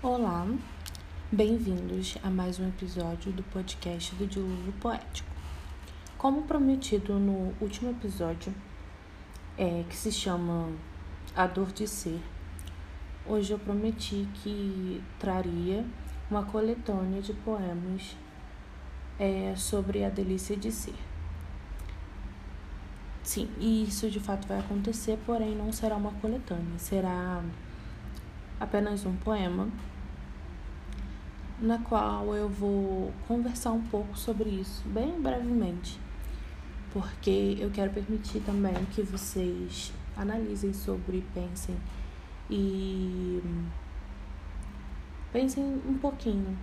Olá, bem-vindos a mais um episódio do podcast do Dilúvio Poético. Como prometido no último episódio, é, que se chama A Dor de Ser, hoje eu prometi que traria uma coletânea de poemas é, sobre a delícia de ser. Sim, e isso de fato vai acontecer, porém não será uma coletânea, será apenas um poema na qual eu vou conversar um pouco sobre isso, bem brevemente, porque eu quero permitir também que vocês analisem sobre, pensem e pensem um pouquinho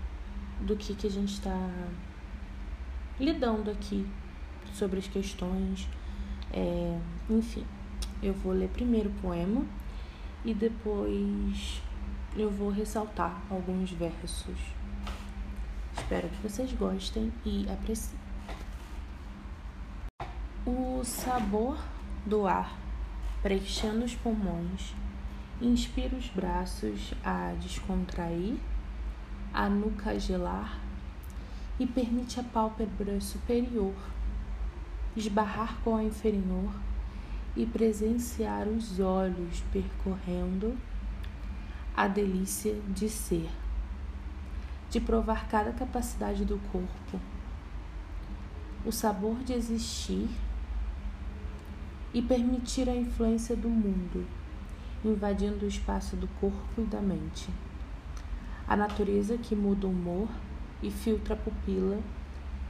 do que, que a gente está lidando aqui sobre as questões. É, enfim, eu vou ler primeiro o poema e depois eu vou ressaltar alguns versos. Espero que vocês gostem e apreciem. O sabor do ar preenchendo os pulmões inspira os braços a descontrair, a nuca gelar e permite a pálpebra superior esbarrar com a inferior e presenciar os olhos percorrendo a delícia de ser, de provar cada capacidade do corpo, o sabor de existir e permitir a influência do mundo, invadindo o espaço do corpo e da mente. A natureza que muda o humor e filtra a pupila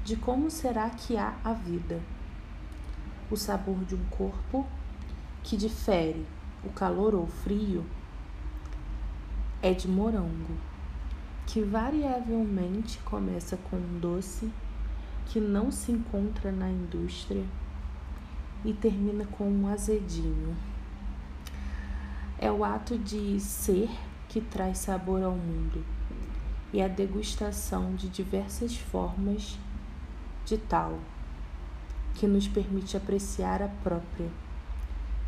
de como será que há a vida. O sabor de um corpo que difere o calor ou o frio é de morango, que variavelmente começa com um doce que não se encontra na indústria e termina com um azedinho. É o ato de ser que traz sabor ao mundo e a degustação de diversas formas de tal que nos permite apreciar a própria,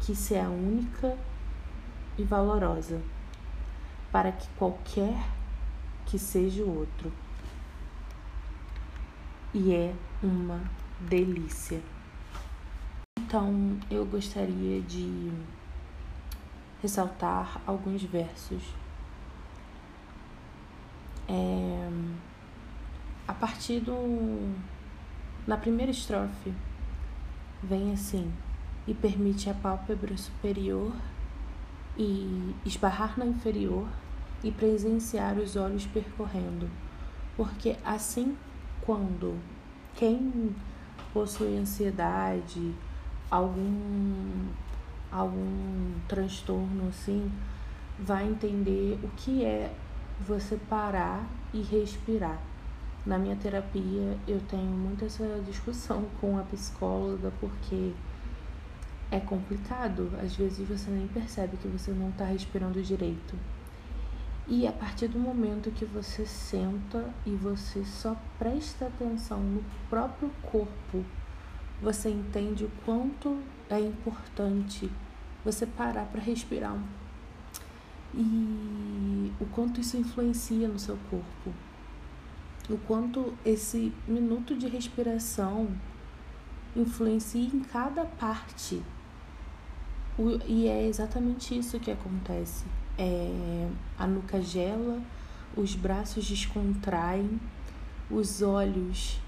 que se é única e valorosa para que qualquer que seja o outro. E é uma delícia. Então, eu gostaria de ressaltar alguns versos. É, a partir do. Na primeira estrofe, vem assim: e permite a pálpebra superior e esbarrar na inferior e presenciar os olhos percorrendo, porque assim quando quem possui ansiedade, algum algum transtorno assim, vai entender o que é você parar e respirar. Na minha terapia, eu tenho muito essa discussão com a psicóloga porque é complicado. Às vezes você nem percebe que você não está respirando direito. E a partir do momento que você senta e você só presta atenção no próprio corpo, você entende o quanto é importante você parar para respirar e o quanto isso influencia no seu corpo. O quanto esse minuto de respiração influencia em cada parte e é exatamente isso que acontece. É, a nuca gela, os braços descontraem, os olhos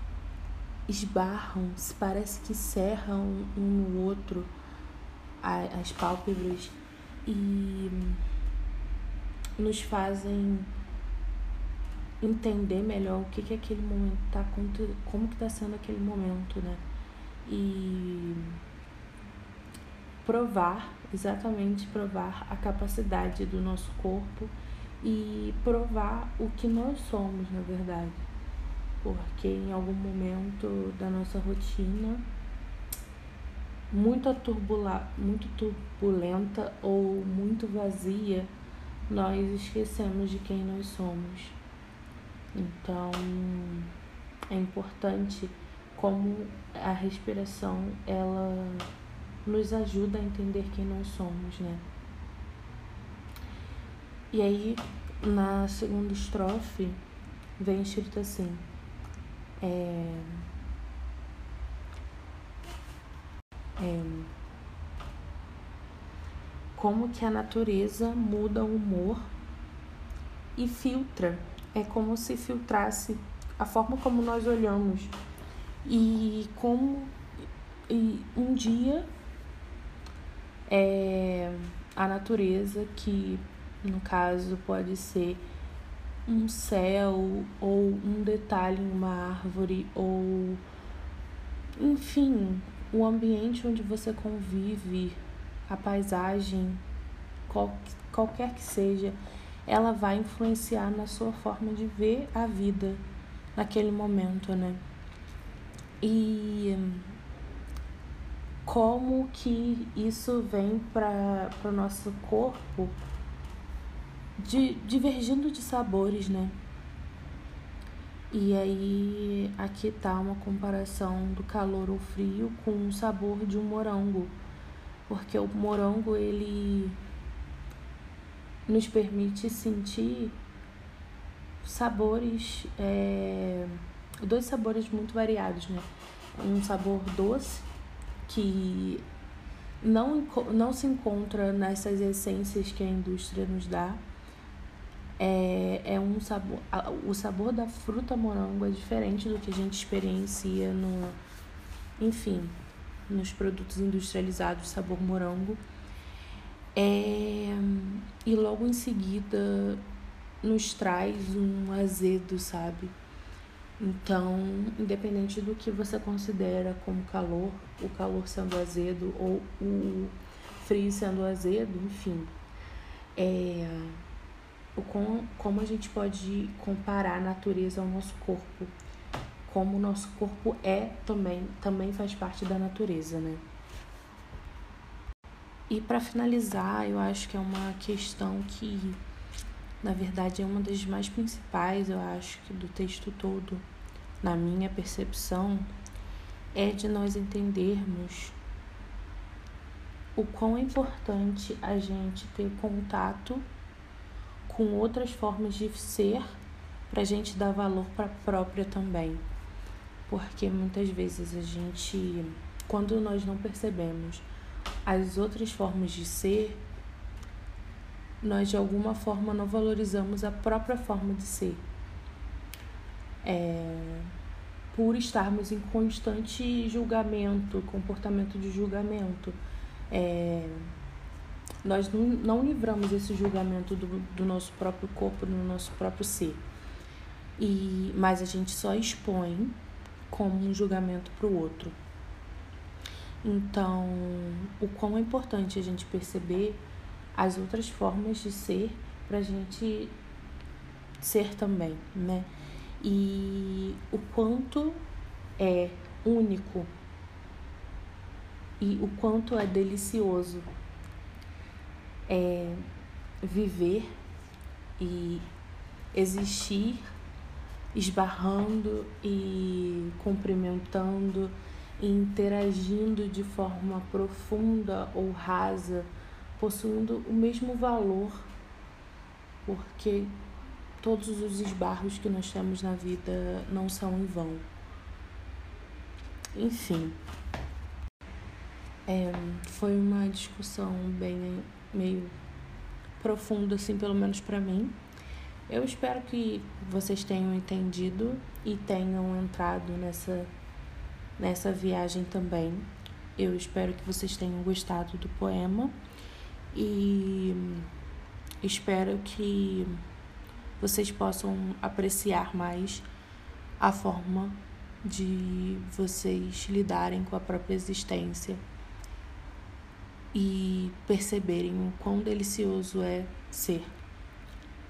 esbarram, parece que cerram um no outro as pálpebras e nos fazem entender melhor o que que aquele momento tá como que tá sendo aquele momento, né? E provar, exatamente provar a capacidade do nosso corpo e provar o que nós somos, na verdade. Porque em algum momento da nossa rotina, muito, turbula, muito turbulenta ou muito vazia, nós esquecemos de quem nós somos. Então, é importante como a respiração ela nos ajuda a entender quem nós somos, né? E aí, na segunda estrofe vem escrito assim. É, é, como que a natureza muda o humor e filtra. É como se filtrasse a forma como nós olhamos. E como e um dia é, a natureza, que no caso pode ser um céu ou um detalhe em uma árvore ou enfim, o ambiente onde você convive, a paisagem, qual, qualquer que seja, ela vai influenciar na sua forma de ver a vida naquele momento, né? E como que isso vem para o nosso corpo de, divergindo de sabores, né? E aí aqui tá uma comparação do calor ou frio com o sabor de um morango porque o morango ele nos permite sentir sabores, é, dois sabores muito variados, né? Um sabor doce que não, não se encontra nessas essências que a indústria nos dá. É, é um sabor, o sabor da fruta morango é diferente do que a gente experiencia no, enfim, nos produtos industrializados sabor morango. É, e logo em seguida nos traz um azedo, sabe? Então, independente do que você considera como calor, o calor sendo azedo ou o frio sendo azedo, enfim, é, o com, como a gente pode comparar a natureza ao nosso corpo como o nosso corpo é também, também faz parte da natureza, né? E para finalizar, eu acho que é uma questão que, na verdade, é uma das mais principais, eu acho, do texto todo, na minha percepção, é de nós entendermos o quão é importante a gente ter contato com outras formas de ser para a gente dar valor para a própria também. Porque muitas vezes a gente, quando nós não percebemos as outras formas de ser, nós de alguma forma não valorizamos a própria forma de ser. É, por estarmos em constante julgamento, comportamento de julgamento. É, nós não, não livramos esse julgamento do, do nosso próprio corpo, do nosso próprio ser. E, mas a gente só expõe como um julgamento para o outro. Então, o quão é importante a gente perceber as outras formas de ser para a gente ser também, né? E o quanto é único e o quanto é delicioso é viver e existir esbarrando e cumprimentando interagindo de forma profunda ou rasa, possuindo o mesmo valor, porque todos os esbarros que nós temos na vida não são em vão. Enfim, é, foi uma discussão bem meio profunda, assim, pelo menos para mim. Eu espero que vocês tenham entendido e tenham entrado nessa, nessa viagem também. Eu espero que vocês tenham gostado do poema e espero que vocês possam apreciar mais a forma de vocês lidarem com a própria existência e perceberem o quão delicioso é ser.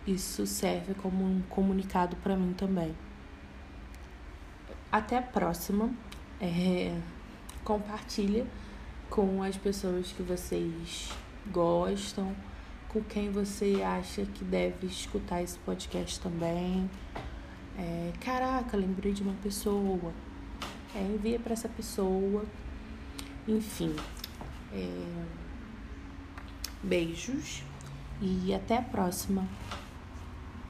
Isso serve como um comunicado para mim também. Até a próxima. É, compartilha com as pessoas que vocês gostam, com quem você acha que deve escutar esse podcast também. É, caraca, lembrei de uma pessoa. É, envia para essa pessoa. Enfim. É, beijos e até a próxima.